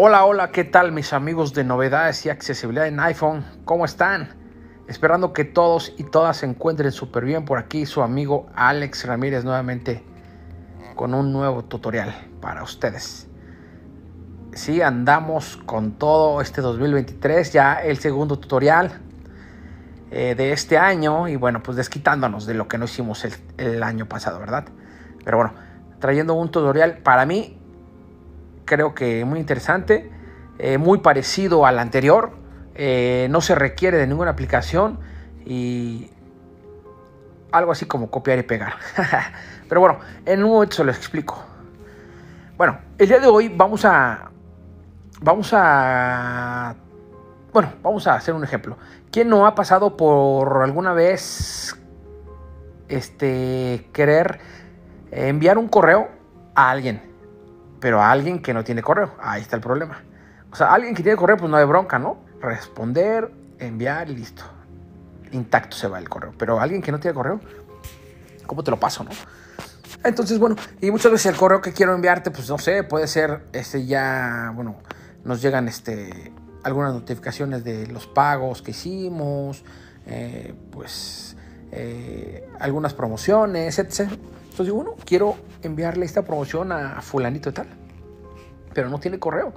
Hola, hola, ¿qué tal mis amigos de novedades y accesibilidad en iPhone? ¿Cómo están? Esperando que todos y todas se encuentren súper bien por aquí, su amigo Alex Ramírez nuevamente con un nuevo tutorial para ustedes. Sí, andamos con todo este 2023, ya el segundo tutorial eh, de este año y bueno, pues desquitándonos de lo que no hicimos el, el año pasado, ¿verdad? Pero bueno, trayendo un tutorial para mí creo que muy interesante, eh, muy parecido al anterior, eh, no se requiere de ninguna aplicación y algo así como copiar y pegar. Pero bueno, en un momento se lo explico. Bueno, el día de hoy vamos a, vamos a, bueno, vamos a hacer un ejemplo. ¿Quién no ha pasado por alguna vez, este, querer enviar un correo a alguien? Pero a alguien que no tiene correo. Ahí está el problema. O sea, alguien que tiene correo, pues no hay bronca, ¿no? Responder, enviar y listo. Intacto se va el correo. Pero alguien que no tiene correo, ¿cómo te lo paso, no? Entonces, bueno, y muchas veces el correo que quiero enviarte, pues no sé, puede ser este ya, bueno, nos llegan este algunas notificaciones de los pagos que hicimos, eh, pues eh, algunas promociones, etc. Entonces digo, bueno, quiero enviarle esta promoción a fulanito y tal, pero no tiene correo.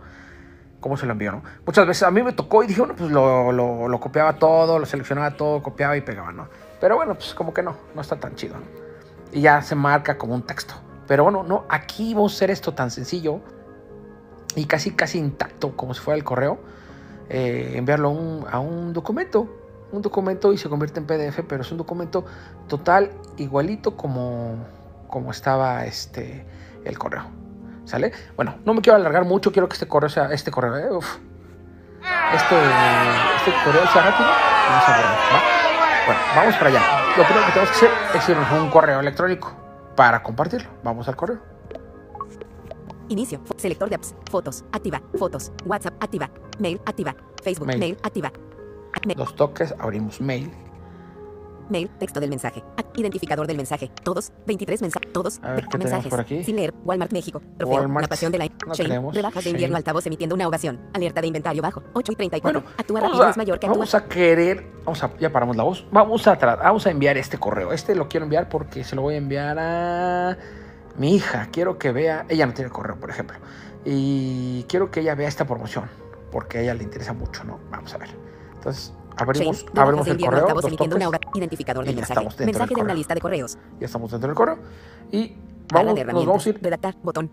¿Cómo se lo envío, no? Muchas veces a mí me tocó y dije, bueno, pues lo, lo, copiaba todo, lo seleccionaba todo, copiaba y pegaba, ¿no? Pero bueno, pues como que no, no está tan chido, ¿no? Y ya se marca como un texto. Pero bueno, no, aquí vamos a hacer esto tan sencillo y casi, casi intacto, como si fuera el correo, eh, enviarlo a un documento, un documento y se convierte en PDF, pero es un documento total igualito como como estaba este, el correo. ¿Sale? Bueno, no me quiero alargar mucho, quiero que este correo sea, este correo, eh, este, este correo sea rápido. Bueno, vamos para allá. Lo primero que tenemos que hacer es irnos a un correo electrónico para compartirlo. Vamos al correo. Inicio. Selector de apps. Fotos. Activa. Fotos. WhatsApp. Activa. Mail. Activa. Facebook. Mail. activa. Dos toques. Abrimos mail. Mail, texto del mensaje. Identificador del mensaje. Todos, 23 mensajes. Todos, a ver, ¿qué mensajes. Por aquí? Sin leer. Walmart México. Trofeo. Walmart. La pasión de la no Shane. Rebajas de invierno altavoz emitiendo una ovación. Alerta de inventario bajo. 8 y 34. Bueno, actúa rápido es mayor que actúa. Vamos a querer. Vamos a. Ya paramos la voz. Vamos a, vamos a enviar este correo. Este lo quiero enviar porque se lo voy a enviar a mi hija. Quiero que vea. Ella no tiene correo, por ejemplo. Y quiero que ella vea esta promoción. Porque a ella le interesa mucho, ¿no? Vamos a ver. Entonces, abrimos, abrimos el correo. Dos emitiendo una identificador del mensaje. Mensaje de una lista de correos. Ya estamos dentro del correo. Y vamos, nos vamos a ir. Redactar, botón.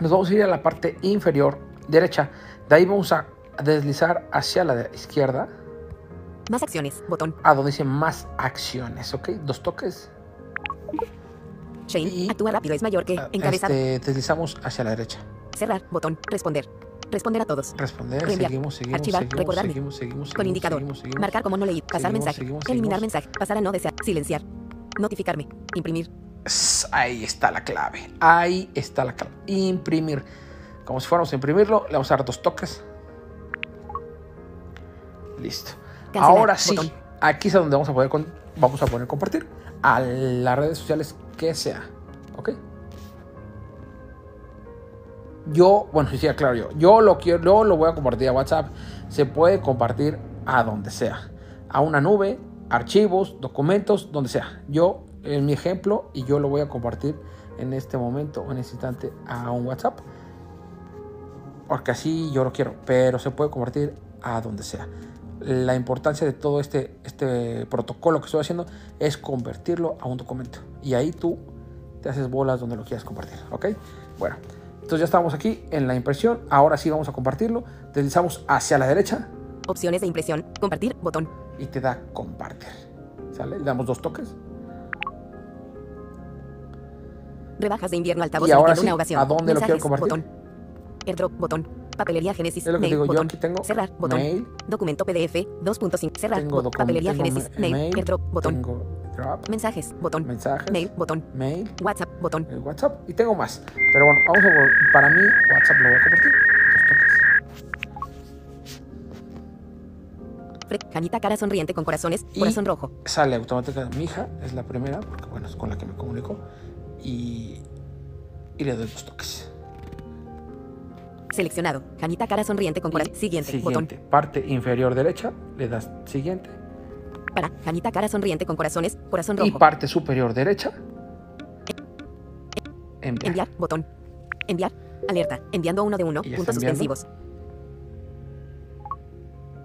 Nos vamos a ir a la parte inferior derecha. De ahí vamos a deslizar hacia la izquierda. Más acciones, botón. A donde dice más acciones, ¿ok? Dos toques. Shane, actúa rápido, es mayor que encabezar. Este, deslizamos hacia la derecha. Cerrar, botón, responder. Responder a todos. Responder, seguimos, seguimos, Archivar, seguimos, recordarme. seguimos, seguimos, Con indicador. seguimos, seguimos, Marcar como no leí. Pasar mensaje. seguimos, Eliminar seguimos. mensaje. Pasar a no desear. Silenciar. Notificarme. Imprimir. Ahí está la clave. Ahí está la clave. Imprimir. Como si fuéramos a imprimirlo, le vamos a dar dos toques. Listo. Cancelar, Ahora sí, botón. aquí es donde vamos a poder con- vamos a poner compartir a las redes sociales que sea. ¿Ok? Yo, bueno, sí, claro, yo, yo lo quiero, yo lo voy a compartir a WhatsApp. Se puede compartir a donde sea, a una nube, archivos, documentos, donde sea. Yo, en mi ejemplo, y yo lo voy a compartir en este momento en este instante a un WhatsApp, porque así yo lo quiero, pero se puede compartir a donde sea. La importancia de todo este, este protocolo que estoy haciendo es convertirlo a un documento. Y ahí tú te haces bolas donde lo quieras compartir, ¿ok? Bueno, entonces ya estamos aquí en la impresión. Ahora sí vamos a compartirlo. Deslizamos hacia la derecha Opciones de impresión. Compartir. Botón. y te da compartir. ¿Sale? Le damos dos toques. Rebajas de invierno altavoz Y ahora sí, una ovación. ¿a dónde lo quiero compartir? Botón. Airdrop. Botón. Papelería Génesis. Es lo que mail, digo, yo botón. aquí tengo Cerrar. Botón. mail, Documento PDF. 2.5. Cerrar. tengo Papelería tengo Génesis. ma- Mail. mail, Airdrop. Botón. tengo drop, Mensajes. Botón. mensajes, Mail. Botón. mail, WhatsApp. Botón. el WhatsApp y tengo más. Pero bueno, vamos a para mí WhatsApp lo voy a compartir. Dos toques. Fre- Janita cara sonriente con corazones. Y- Corazón rojo. Sale automáticamente mi hija, es la primera, porque bueno, es con la que me comunico. Y, y le doy dos toques. Seleccionado. Janita cara sonriente con corazón. Siguiente. Siguiente. Parte inferior derecha. Le das siguiente. Para. Janita cara sonriente con corazones. Corazón rojo. Y parte superior derecha. Enviar. Enviar. Botón. Enviar. Alerta. Enviando a uno de uno. Puntos suspensivos.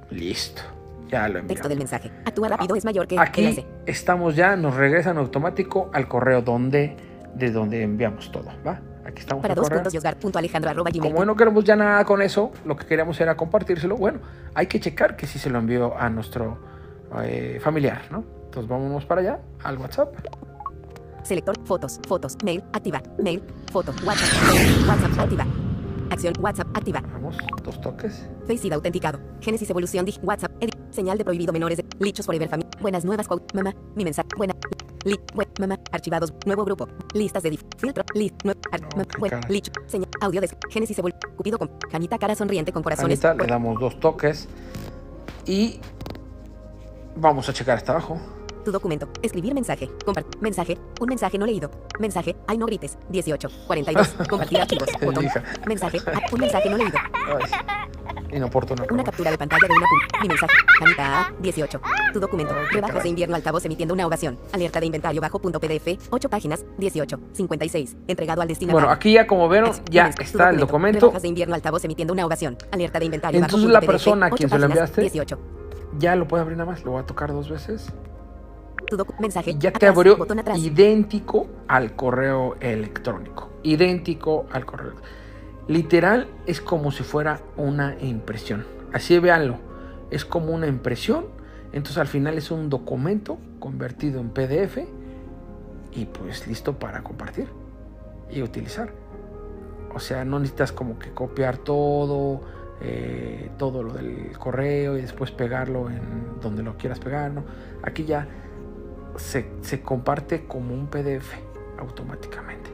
Listo. Ya lo enviamos. Texto del mensaje. Actúa rápido es mayor que Aquí estamos ya, nos regresan automático al correo donde, de donde enviamos todo, ¿va? Aquí estamos. Para dos puntos Como no queremos ya nada con eso, lo que queríamos era compartírselo. Bueno, hay que checar que si se lo envió a nuestro eh, familiar, ¿no? Entonces vámonos para allá, al WhatsApp. Selector, fotos, fotos, mail, activa, mail, foto, WhatsApp, WhatsApp, activa. Acción, WhatsApp, activa. Vamos, dos toques. Faceit autenticado. Génesis evolución, dig, WhatsApp, edit. Señal de prohibido menores de Lichos Forever Family. Buenas nuevas, quote, mamá. Mi mensaje, buena. Li, web, mamá. Archivados, nuevo grupo. Listas de dif, filtro, list, nuevo, ar, web, licho, señal, audio de Génesis evolución. Cupido con Janita cara sonriente con corazones. Janita, le damos dos toques. Y vamos a checar hasta abajo. Tu documento. Escribir mensaje. Compartir. Mensaje. Un mensaje no leído. Mensaje. Ay, no grites. 18. 42. Compartir archivos. Botón. Mensaje. Un mensaje no leído. Inoportuno. Una captura de pantalla de una punta. Mi mensaje. Anita A. 18. Tu documento. Rebajas de invierno altavoz emitiendo una ovación. Alerta de inventario bajo punto PDF. 8 páginas. 18. 56. Entregado al destinatario. Bueno, aquí ya como vieron, ya está el documento. Rebajas de invierno altavoz emitiendo una ovación. Alerta de inventario Entonces bajo la persona a quien se lo enviaste. 18. Ya lo puede abrir nada más. Lo voy a tocar dos veces mensaje. Ya te abrió idéntico al correo electrónico. Idéntico al correo. Literal es como si fuera una impresión. Así véanlo. Es como una impresión. Entonces al final es un documento convertido en PDF y pues listo para compartir y utilizar. O sea, no necesitas como que copiar todo, todo lo del correo y después pegarlo en donde lo quieras pegar. ¿no? Aquí ya se, comparte como un PDF automáticamente.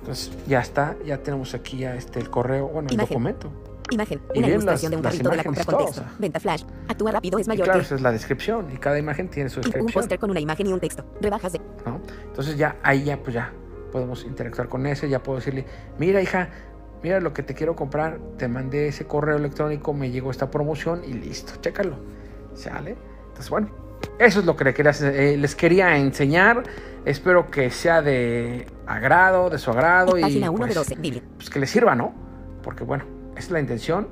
Entonces ya está, ya tenemos aquí ya este el correo, bueno, el documento. Imagen, una ilustración de un carrito de la compra con texto. Venta flash. Actúa rápido es mayor. claro, esa es la descripción y cada imagen tiene su descripción. Un póster con una imagen y un texto. Rebajas de. ¿No? Entonces ya ahí ya pues ya podemos interactuar con ese, ya puedo decirle, mira hija, mira lo que te quiero comprar, te mandé ese correo electrónico, me llegó esta promoción y listo, chécalo. ¿Sale? Entonces bueno, eso es lo que eh, les quería enseñar. Espero que sea de agrado, de su agrado y pues, pues, que les sirva, ¿no? Porque bueno, es la intención,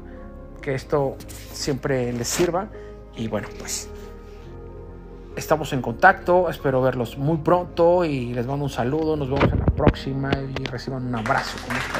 que esto siempre les sirva. Y bueno, pues estamos en contacto. Espero verlos muy pronto y les mando un saludo. Nos vemos en próxima y reciban un abrazo con esta